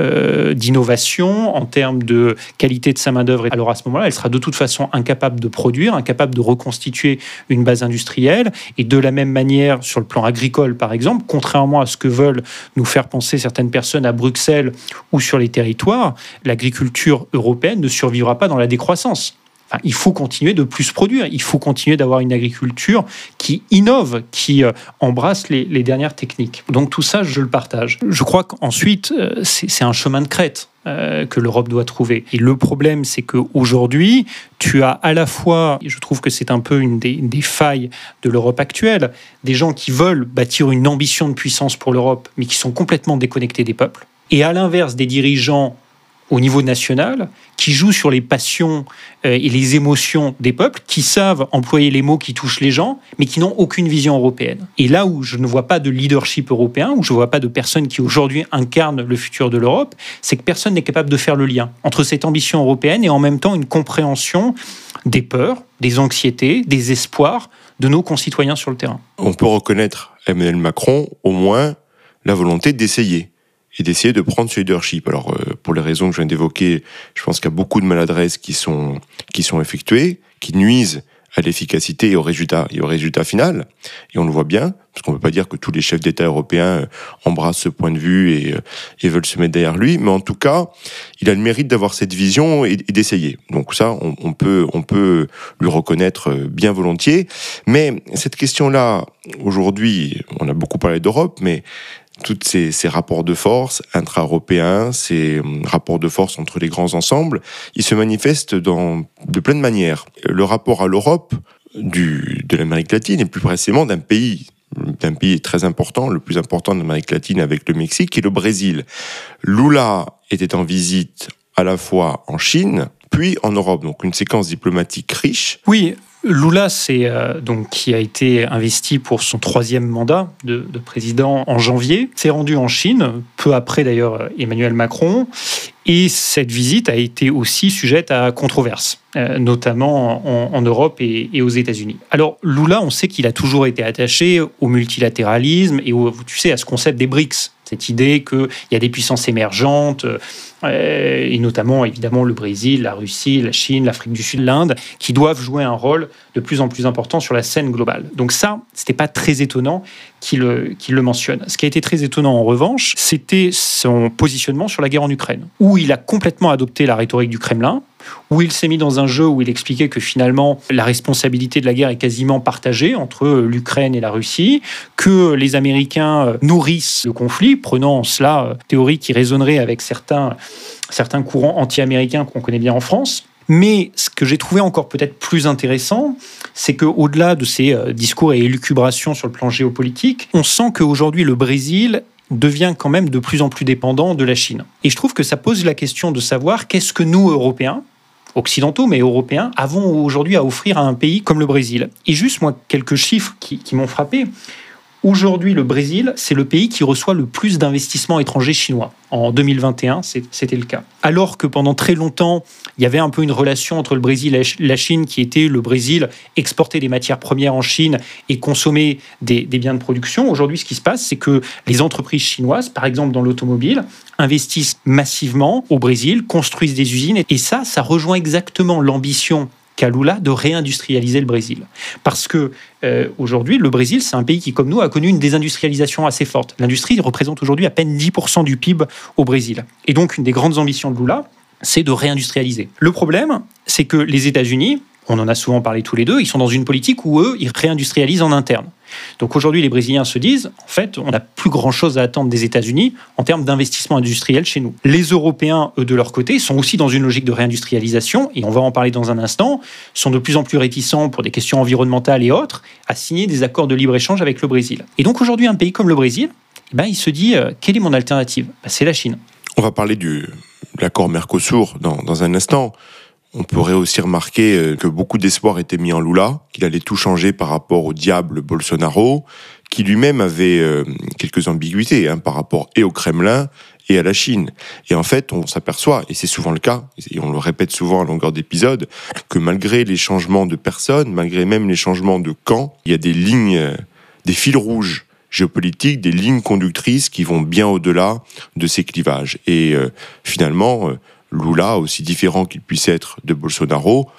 euh, d'innovation, en termes de qualité de sa main d'œuvre, alors à ce moment-là, elle sera de toute façon incapable de produire, incapable de reconstituer une base industrielle. Et de la même manière, sur le plan agricole, par exemple, contrairement à ce que veulent nous faire penser certaines personnes à Bruxelles ou sur les territoires, l'agriculture européenne ne survivra pas dans la décroissance il faut continuer de plus produire, il faut continuer d'avoir une agriculture qui innove, qui euh, embrasse les, dernières techniques. Donc tout ça, je le partage. Je crois qu'ensuite, euh, c'est un chemin de crête. Euh, que l'Europe doit trouver. Et le problème, c'est qu'aujourd'hui, tu as à la fois, et je trouve que c'est un peu une des, des failles de l'Europe actuelle, des gens qui veulent bâtir une ambition de puissance pour l'Europe, mais qui sont complètement déconnectés des peuples. Et à l'inverse, des dirigeants au niveau national, qui jouent sur les passions euh, et les émotions des peuples, qui savent employer les mots qui touchent les gens, mais qui n'ont aucune vision européenne. Et là où je ne vois pas de leadership européen, où je ne vois pas de personnes qui aujourd'hui incarnent le futur de l'Europe, c'est que personne n'est capable de faire le lien entre cette ambition européenne et en même temps une compréhension des peurs, des anxiétés, des espoirs de nos concitoyens sur le terrain. On peut reconnaître Emmanuel Macron au moins la volonté d'essayer et d'essayer de prendre ce leadership. Alors, euh, pour les raisons que je viens d'évoquer, je pense qu'il y a beaucoup de maladresses qui sont, qui sont effectuées, qui nuisent à l'efficacité et au résultat, et au résultat final. Et on le voit bien, parce qu'on ne peut pas dire que tous les chefs d'État européens euh, embrassent ce point de vue et, euh, et, veulent se mettre derrière lui, mais en tout cas, il a le mérite d'avoir cette vision et, d'essayer. Donc ça, on, peut, on peut lui reconnaître bien volontiers. Mais cette question-là, aujourd'hui, on a beaucoup parlé d'Europe, mais tous ces, ces, rapports de force intra-européens, ces hum, rapports de force entre les grands ensembles, ils se manifestent dans, de plein de manières. Le rapport à l'Europe du, de l'Amérique latine, et plus précisément d'un pays d'un pays très important, le plus important de l'Amérique latine avec le Mexique, est le Brésil. Lula était en visite à la fois en Chine, puis en Europe, donc une séquence diplomatique riche. Oui, Lula, c'est euh, donc qui a été investi pour son troisième mandat de, président en janvier, s'est rendu en Chine, peu après d'ailleurs Emmanuel Macron, et cette visite a été aussi sujette à controverse, euh, notamment en, Europe et, aux États-Unis. Alors Lula, on sait qu'il a toujours été attaché au multilatéralisme et au, tu sais, à ce concept des BRICS, cette idée qu'il y a des puissances émergentes, euh, et notamment évidemment le Brésil, la Russie, la Chine, l'Afrique du Sud, l'Inde, qui doivent jouer un rôle de plus en plus important sur la scène globale. Donc ça, c'était pas très étonnant qu'il le mentionne. Ce qui a été très étonnant en revanche, c'était son positionnement sur la guerre en Ukraine, où il a complètement adopté la rhétorique du Kremlin, où il s'est mis dans un jeu où il expliquait que finalement la responsabilité de la guerre est quasiment partagée entre l'Ukraine et la Russie, que les Américains euh, nourrissent le conflit, prenant en cela euh, théorie qui résonnerait avec certains, certains courants anti-américains qu'on connaît bien en France. Mais ce que j'ai trouvé encore peut-être plus intéressant, c'est qu'au-delà de ces euh, discours et élucubrations sur le plan géopolitique, on sent qu'aujourd'hui le Brésil devient quand même de plus en plus dépendant de la Chine. Et je trouve que ça pose la question de savoir qu'est-ce que nous, Européens, occidentaux mais européens, avons aujourd'hui à offrir à un pays comme le Brésil. Et juste, moi, quelques chiffres qui, qui m'ont frappé. Aujourd'hui, le Brésil, c'est le pays qui reçoit le plus d'investissements étrangers chinois. En 2021, c'était le cas. Alors que pendant très longtemps, il y avait un peu une relation entre le Brésil et la Chine qui était le Brésil exporter des matières premières en Chine et consommer des, des biens de production. Aujourd'hui, ce qui se passe, c'est que les entreprises chinoises, par exemple dans l'automobile, investissent massivement au Brésil, construisent des usines. Et ça, ça rejoint exactement l'ambition Lula de réindustrialiser le Brésil. Parce que euh, aujourd'hui, le Brésil, c'est un pays qui, comme nous, a connu une désindustrialisation assez forte. L'industrie représente aujourd'hui à peine 10% du PIB au Brésil. Et donc, une des grandes ambitions de Lula, c'est de réindustrialiser. Le problème, c'est que les États-Unis, on en a souvent parlé tous les deux, ils sont dans une politique où eux, ils réindustrialisent en interne. Donc aujourd'hui, les Brésiliens se disent, en fait, on n'a plus grand-chose à attendre des États-Unis en termes d'investissement industriel chez nous. Les Européens, eux, de leur côté, sont aussi dans une logique de réindustrialisation, et on va en parler dans un instant, sont de plus en plus réticents pour des questions environnementales et autres à signer des accords de libre-échange avec le Brésil. Et donc aujourd'hui, un pays comme le Brésil, eh ben, il se dit, euh, quelle est mon alternative? Ben, C'est la Chine. On va parler de l'accord Mercosur dans un instant. On pourrait aussi remarquer euh, que beaucoup d'espoir était mis en Lula, qu'il allait tout changer par rapport au diable Bolsonaro, qui lui-même avait euh, quelques ambiguïtés hein, par rapport et au Kremlin et à la Chine. Et en fait, on s'aperçoit, et c'est souvent le cas, et on le répète souvent à longueur d'épisode, que malgré les changements de personnes, malgré même les changements de camps, il y a des lignes, euh, des fils rouges géopolitiques, des lignes conductrices qui vont bien au-delà de ces clivages. Et finalement, Lula, aussi différent qu'il puisse être de Bolsonaro,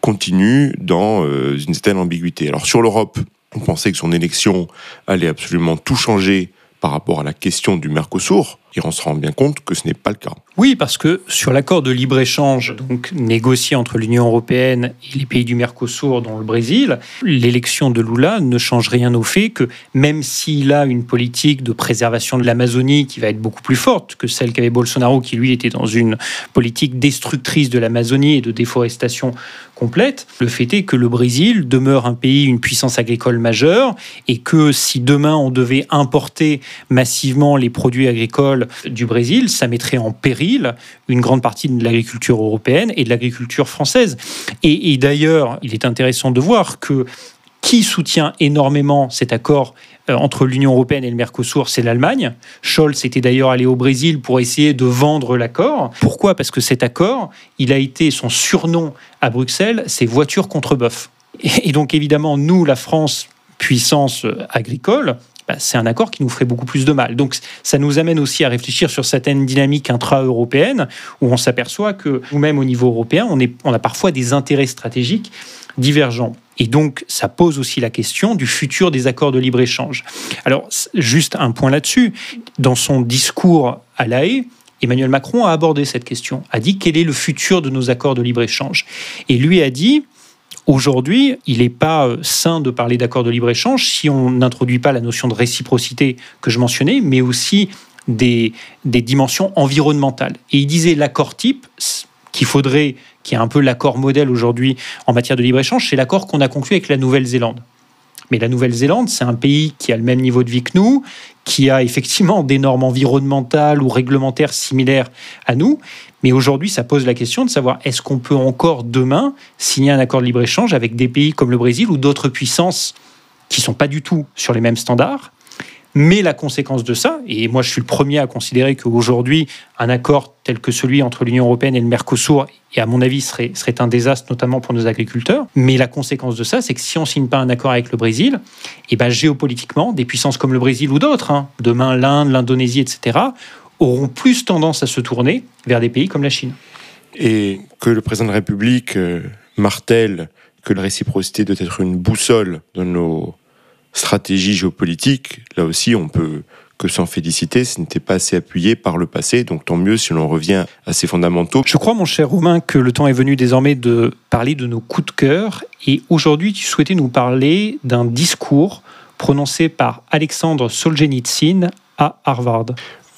continue dans euh, une telle ambiguïté. Alors sur l'Europe, on pensait que son élection allait absolument tout changer par rapport à la question du Mercosur, et on se rend bien compte que ce n'est pas le cas. Oui, parce que sur l'accord de libre-échange donc négocié entre l'Union européenne et les pays du Mercosur, dont le Brésil, l'élection de Lula ne change rien au fait que même s'il a une politique de préservation de l'Amazonie qui va être beaucoup plus forte que celle qu'avait Bolsonaro, qui lui était dans une politique destructrice de l'Amazonie et de déforestation complète, le fait est que le Brésil demeure un pays, une puissance agricole majeure, et que si demain on devait importer massivement les produits agricoles du Brésil, ça mettrait en péril une grande partie de l'agriculture européenne et de l'agriculture française. Et, et d'ailleurs, il est intéressant de voir que qui soutient énormément cet accord euh, entre l'Union européenne et le Mercosur, c'est l'Allemagne. Scholz était d'ailleurs allé au Brésil pour essayer de vendre l'accord. Pourquoi? Parce que cet accord, il a été son surnom à Bruxelles, c'est voiture contre bœuf. Et donc évidemment, nous, la France, puissance euh, agricole, bah, c'est un accord qui nous ferait beaucoup plus de mal. Donc ça nous amène aussi à réfléchir sur certaines dynamiques intra-européennes où on s'aperçoit que nous-mêmes au niveau européen, on, a parfois des intérêts stratégiques divergents. Et donc, ça pose aussi la question du futur des accords de libre-échange. Alors, juste un point là-dessus. Dans son discours à La Haye, Emmanuel Macron a abordé cette question, a dit quel est le futur de nos accords de libre-échange? Et lui a dit, aujourd'hui, il n'est pas euh, sain de parler d'accords de libre-échange si on n'introduit pas la notion de réciprocité que je mentionnais, mais aussi des, des dimensions environnementales. Et il disait l'accord type qu'il faudrait qui est un peu l'accord modèle aujourd'hui en matière de libre-échange, c'est l'accord qu'on a conclu avec la Nouvelle-Zélande. Mais la Nouvelle-Zélande, c'est un pays qui a le même niveau de vie que nous, qui a effectivement des normes environnementales ou réglementaires similaires à nous. Mais aujourd'hui, ça pose la question de savoir est-ce qu'on peut encore demain signer un accord de libre-échange avec des pays comme le Brésil ou d'autres puissances qui sont pas du tout sur les mêmes standards mais la conséquence de ça, et moi je suis le premier à considérer qu'aujourd'hui, un accord tel que celui entre l'Union européenne et le Mercosur, et à mon avis, serait, serait un désastre, notamment pour nos agriculteurs. Mais la conséquence de ça, c'est que si on ne signe pas un accord avec le Brésil, et eh ben, géopolitiquement, des puissances comme le Brésil ou d'autres, hein, demain l'Inde, l'Indonésie, etc., auront plus tendance à se tourner vers des pays comme la Chine. Et que le président de la République euh, martèle que la réciprocité doit être une boussole de nos stratégie géopolitique, là aussi, on peut que s'en féliciter, ce n'était pas assez appuyé par le passé, donc tant mieux si l'on revient à ces fondamentaux. Je crois, mon cher Romain, que le temps est venu désormais de parler de nos coups de cœur, et aujourd'hui tu souhaitais nous parler d'un discours prononcé par Alexandre Solzhenitsyn à Harvard.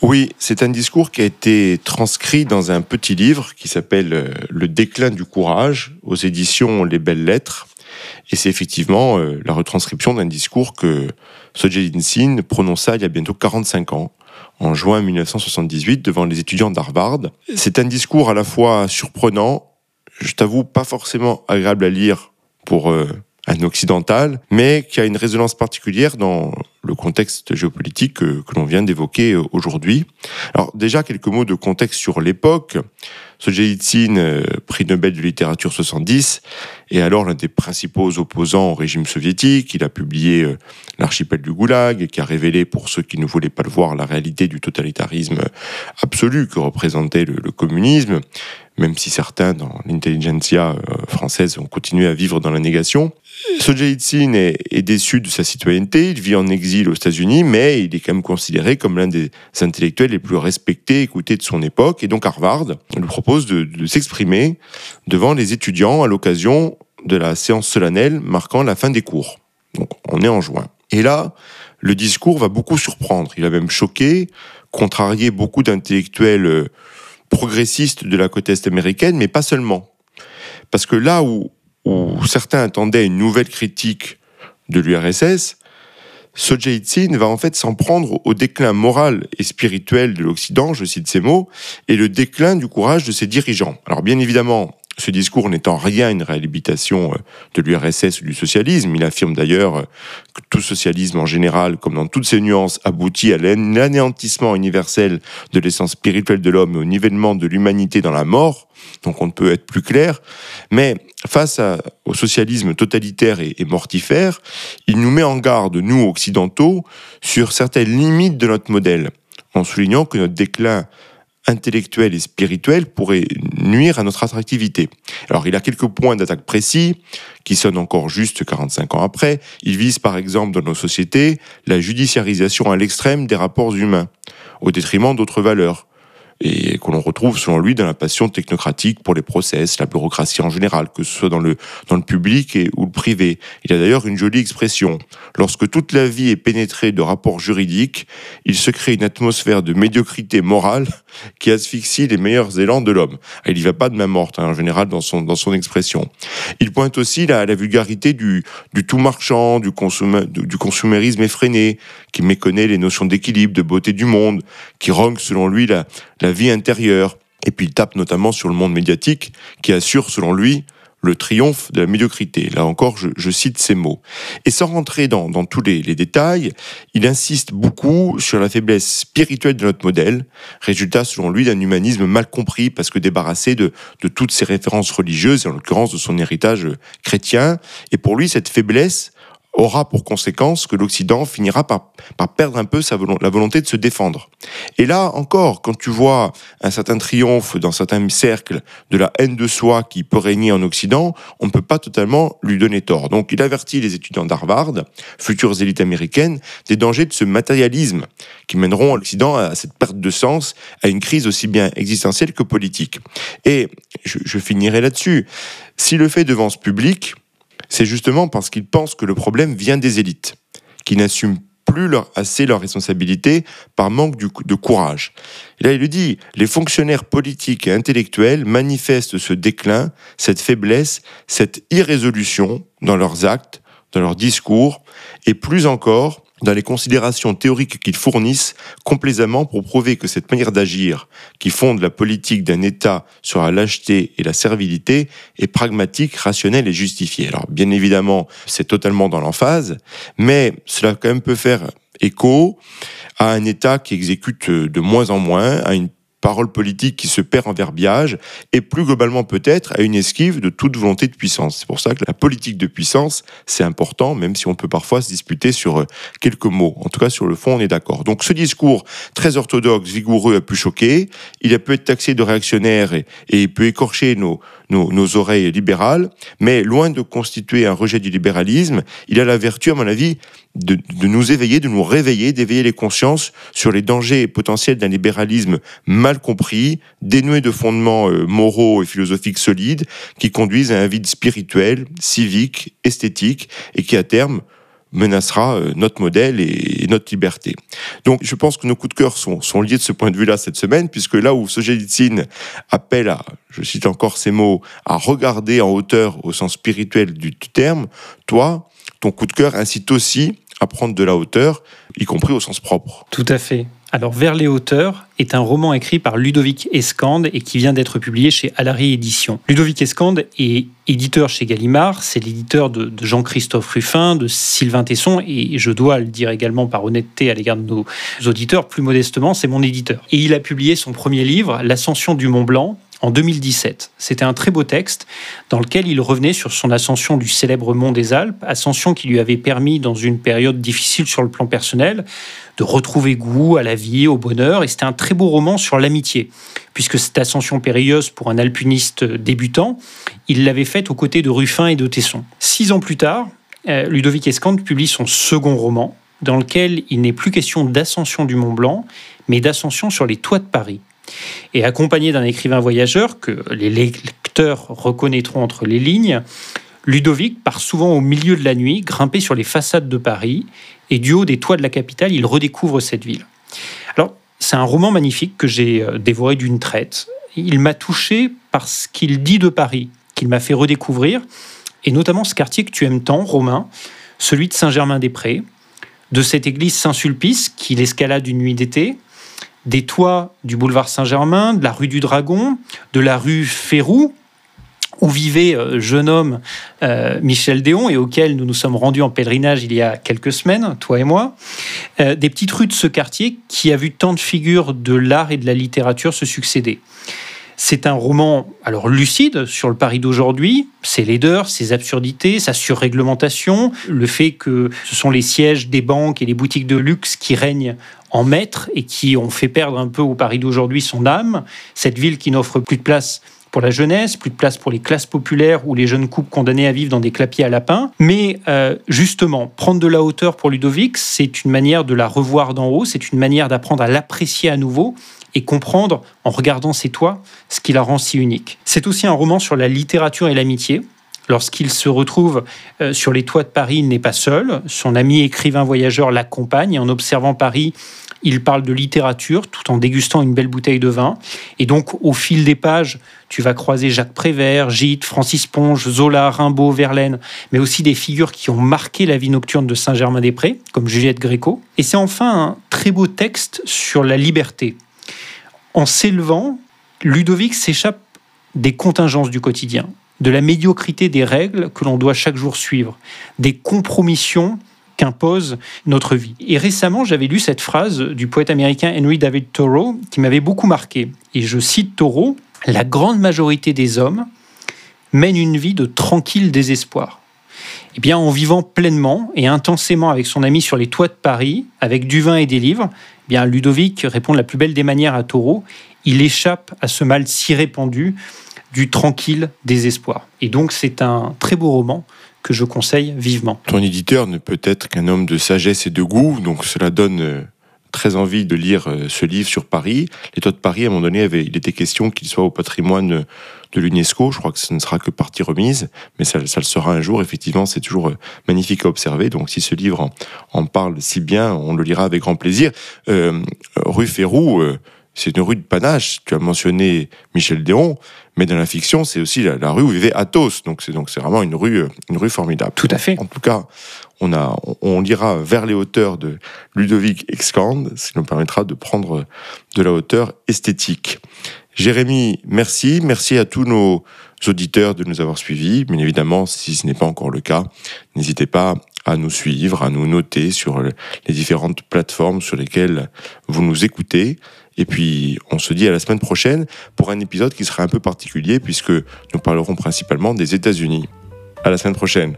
Oui, c'est un discours qui a été transcrit dans un petit livre qui s'appelle euh, Le déclin du courage aux éditions Les Belles Lettres. Et c'est effectivement euh, la retranscription d'un discours que Solzhenitsyn prononça il y a bientôt 45 ans, en juin 1978, devant les étudiants d'Harvard. C'est un discours à la fois surprenant, je t'avoue pas forcément agréable à lire pour euh, un occidental, mais qui a une résonance particulière dans le contexte géopolitique que, l'on vient d'évoquer euh, aujourd'hui. Alors déjà quelques mots de contexte sur l'époque. Solzhenitsyn, prix Nobel de littérature 70, est alors l'un des principaux opposants au régime soviétique. Il a publié euh, L'archipel du Goulag, qui a révélé, pour ceux qui ne voulaient pas le voir, la réalité du totalitarisme absolu que représentait le, communisme même si certains dans l'intelligentsia française ont continué à vivre dans la négation. Solzhenitsyn est, est, déçu de sa citoyenneté, il vit en exil aux États-Unis, mais il est quand même considéré comme l'un des intellectuels les plus respectés et écoutés de son époque. Et donc Harvard lui propose de s'exprimer devant les étudiants à l'occasion de la séance solennelle marquant la fin des cours. Donc on est en juin. Et là, le discours va beaucoup surprendre. Il a même choqué, contrarié beaucoup d'intellectuels euh, progressistes de la côte est américaine, mais pas seulement. Parce que là où où certains attendaient une nouvelle critique de l'URSS, Solzhenitsyn va en fait s'en prendre au déclin moral et spirituel de l'Occident, je cite ces mots, et le déclin du courage de ses dirigeants. Alors bien évidemment, ce discours en rien une réhabilitation euh, de l'URSS ou du socialisme. Il affirme d'ailleurs euh, que tout socialisme en général, comme dans toutes ses nuances, aboutit à l'anéantissement universel de l'essence spirituelle de l'homme et au nivellement de l'humanité dans la mort. Donc on ne peut être plus clair. Mais face au socialisme totalitaire et, mortifère, il nous met en garde, nous occidentaux, sur certaines limites de notre modèle, en soulignant que notre déclin intellectuel et spirituel pourrait nuire à notre attractivité. Alors il a quelques points d'attaque précis qui sonnent encore juste 45 ans après. Il vise par exemple dans nos sociétés la judiciarisation à l'extrême des rapports humains, au détriment d'autres valeurs et que l'on retrouve selon lui dans la passion technocratique pour les process, la bureaucratie en général, que ce soit dans le, dans le public et, ou le privé. Il a d'ailleurs une jolie expression. Lorsque toute la vie est pénétrée de rapports juridiques, il se crée une atmosphère de médiocrité morale qui asphyxie les meilleurs élans de l'homme. Ah, il n'y va pas de main morte, hein, en général, dans son, dans son expression. Il pointe aussi la, la vulgarité du, du tout marchand, du, du consumérisme effréné, qui méconnaît les notions d'équilibre, de beauté du monde, qui rogne, selon lui, la vie intérieure. Et puis il tape notamment sur le monde médiatique, qui assure, selon lui, le triomphe de la médiocrité. Là encore, je, cite ces mots. Et sans rentrer dans, tous les, détails, il insiste beaucoup sur la faiblesse spirituelle de notre modèle, résultat selon lui d'un humanisme mal compris parce que débarrassé de, de toutes ses références religieuses, et en l'occurrence de son héritage chrétien. Et pour lui, cette faiblesse aura pour conséquence que l'Occident finira par, par, perdre un peu sa la volonté de se défendre. Et là encore, quand tu vois un certain triomphe dans certains cercles de la haine de soi qui peut régner en Occident, on ne peut pas totalement lui donner tort. Donc il avertit les étudiants d'Harvard, futures élites américaines, des dangers de ce matérialisme qui mèneront l'Occident à cette perte de sens, à une crise aussi bien existentielle que politique. Et je, je finirai là-dessus. Si le fait devant ce public, c'est justement parce qu'ils pensent que le problème vient des élites, qui n'assument plus assez leurs responsabilités par manque de courage. Et là, il le dit, les fonctionnaires politiques et intellectuels manifestent ce déclin, cette faiblesse, cette irrésolution dans leurs actes, dans leurs discours, et plus encore, dans les considérations théoriques qu'ils fournissent complaisamment pour prouver que cette manière d'agir, qui fonde la politique d'un État sur la lâcheté et la servilité, est pragmatique, rationnelle et justifiée. Alors bien évidemment, c'est totalement dans l'emphase, mais cela quand même peut faire écho à un État qui exécute de moins en moins, à une parole politique qui se perd en verbiage, et plus globalement peut-être à une esquive de toute volonté de puissance. C'est pour ça que la politique de puissance, c'est important, même si on peut parfois se disputer sur euh, quelques mots. En tout cas, sur le fond, on est d'accord. Donc ce discours très orthodoxe, vigoureux, a pu choquer, il a pu être taxé de réactionnaire et, et peut écorcher nos, nos, oreilles libérales, mais loin de constituer un rejet du libéralisme, il a la vertu, à mon avis, de, nous éveiller, de nous réveiller, d'éveiller les consciences sur les dangers potentiels d'un libéralisme mal compris, dénué de fondements euh, moraux et philosophiques solides, qui conduisent à un vide spirituel, civique, esthétique, et qui à terme menacera euh, notre modèle et notre liberté. Donc je pense que nos coups de cœur sont, liés de ce point de vue-là cette semaine, puisque là où Solzhenitsyn appelle à, je cite encore ces mots, à regarder en hauteur au sens spirituel du terme, toi, ton coup de cœur incite aussi à prendre de la hauteur, y compris au sens propre. Tout à fait. Alors, Vers les hauteurs est un roman écrit par Ludovic Escande et qui vient d'être publié chez Alary Éditions. Ludovic Escande est éditeur chez Gallimard, c'est l'éditeur de, Jean-Christophe Ruffin, de Sylvain Tesson, et je dois le dire également par honnêteté à l'égard de nos auditeurs, plus modestement, c'est mon éditeur. Et il a publié son premier livre, L'Ascension du Mont Blanc, en 2017. C'était un très beau texte dans lequel il revenait sur son ascension du célèbre mont des Alpes, ascension qui lui avait permis, dans une période difficile sur le plan personnel, de retrouver goût à la vie, au bonheur. Et c'était un très beau roman sur l'amitié, puisque cette ascension périlleuse pour un alpiniste débutant, il l'avait faite aux côtés de Ruffin et de Tesson. Six ans plus tard, euh, Ludovic Escande publie son second roman, dans lequel il n'est plus question d'ascension du Mont Blanc, mais d'ascension sur les toits de Paris. Et accompagné d'un écrivain voyageur que les lecteurs reconnaîtront entre les lignes, Ludovic part souvent au milieu de la nuit, grimper sur les façades de Paris, et du haut des toits de la capitale, il redécouvre cette ville. Alors, c'est un roman magnifique que j'ai euh, dévoré d'une traite. Il m'a touché parce qu'il dit de Paris, qu'il m'a fait redécouvrir, et notamment ce quartier que tu aimes tant, Romain, celui de Saint-Germain-des-Prés, de cette église Saint-Sulpice qu'il escalade une nuit d'été, des toits du boulevard Saint-Germain, de la rue du Dragon, de la rue Férou, où vivait euh, jeune homme euh, Michel Déon et auquel nous nous sommes rendus en pèlerinage il y a quelques semaines, toi et moi, euh, des petites rues de ce quartier qui a vu tant de figures de l'art et de la littérature se succéder. C'est un roman alors lucide sur le Paris d'aujourd'hui, ses laideurs, ses absurdités, sa surréglementation, le fait que ce sont les sièges des banques et les boutiques de luxe qui règnent en maître et qui ont fait perdre un peu au Paris d'aujourd'hui son âme, cette ville qui n'offre plus de place pour la jeunesse, plus de place pour les classes populaires ou les jeunes couples condamnés à vivre dans des clapiers à lapins. Mais euh, justement, prendre de la hauteur pour Ludovic, c'est une manière de la revoir d'en haut, c'est une manière d'apprendre à l'apprécier à nouveau et comprendre, en regardant ses toits, ce qui la rend si unique. C'est aussi un roman sur la littérature et l'amitié. Lorsqu'il se retrouve euh, sur les toits de Paris, il n'est pas seul. Son ami écrivain voyageur l'accompagne en observant Paris, il parle de littérature tout en dégustant une belle bouteille de vin. Et donc, au fil des pages, tu vas croiser Jacques Prévert, Gide, Francis Ponge, Zola, Rimbaud, Verlaine, mais aussi des figures qui ont marqué la vie nocturne de Saint-Germain-des-Prés, comme Juliette Gréco. Et c'est enfin un très beau texte sur la liberté. En s'élevant, Ludovic s'échappe des contingences du quotidien, de la médiocrité des règles que l'on doit chaque jour suivre, des compromissions qu'impose notre vie. Et récemment, j'avais lu cette phrase du poète américain Henry David Thoreau qui m'avait beaucoup marqué. Et je cite Thoreau La grande majorité des hommes mènent une vie de tranquille désespoir. Eh bien, en vivant pleinement et intensément avec son ami sur les toits de Paris, avec du vin et des livres, eh bien, Ludovic répond de la plus belle des manières à Taureau. Il échappe à ce mal si répandu du tranquille désespoir. Et donc, c'est un très beau roman que je conseille vivement. Ton éditeur ne peut être qu'un homme de sagesse et de goût, donc cela donne euh, très envie de lire euh, ce livre sur Paris. Les toits de Paris, à un moment donné, il était question qu'il soit au patrimoine de l'UNESCO. Je crois que ce ne sera que partie remise, mais ça, le sera un jour. Effectivement, c'est toujours euh, magnifique à observer. Donc, si ce livre en, parle si bien, on le lira avec grand plaisir. Rue Férou, c'est une rue de panache. Tu as mentionné Michel Déon, mais dans la fiction, c'est aussi la, rue où vivait Athos. Donc, c'est donc c'est vraiment une rue, une rue formidable. Tout à fait. En tout cas, on, a, on, lira vers les hauteurs de Ludovic Excande, ce qui nous permettra de prendre de la hauteur esthétique. Jérémy, merci. Merci à tous nos auditeurs de nous avoir suivis. Bien évidemment, si ce n'est pas encore le cas, n'hésitez pas à nous suivre, à nous noter sur les différentes plateformes sur lesquelles vous nous écoutez. Et puis, on se dit à la semaine prochaine pour un épisode qui sera un peu particulier puisque nous parlerons principalement des États-Unis. À la semaine prochaine.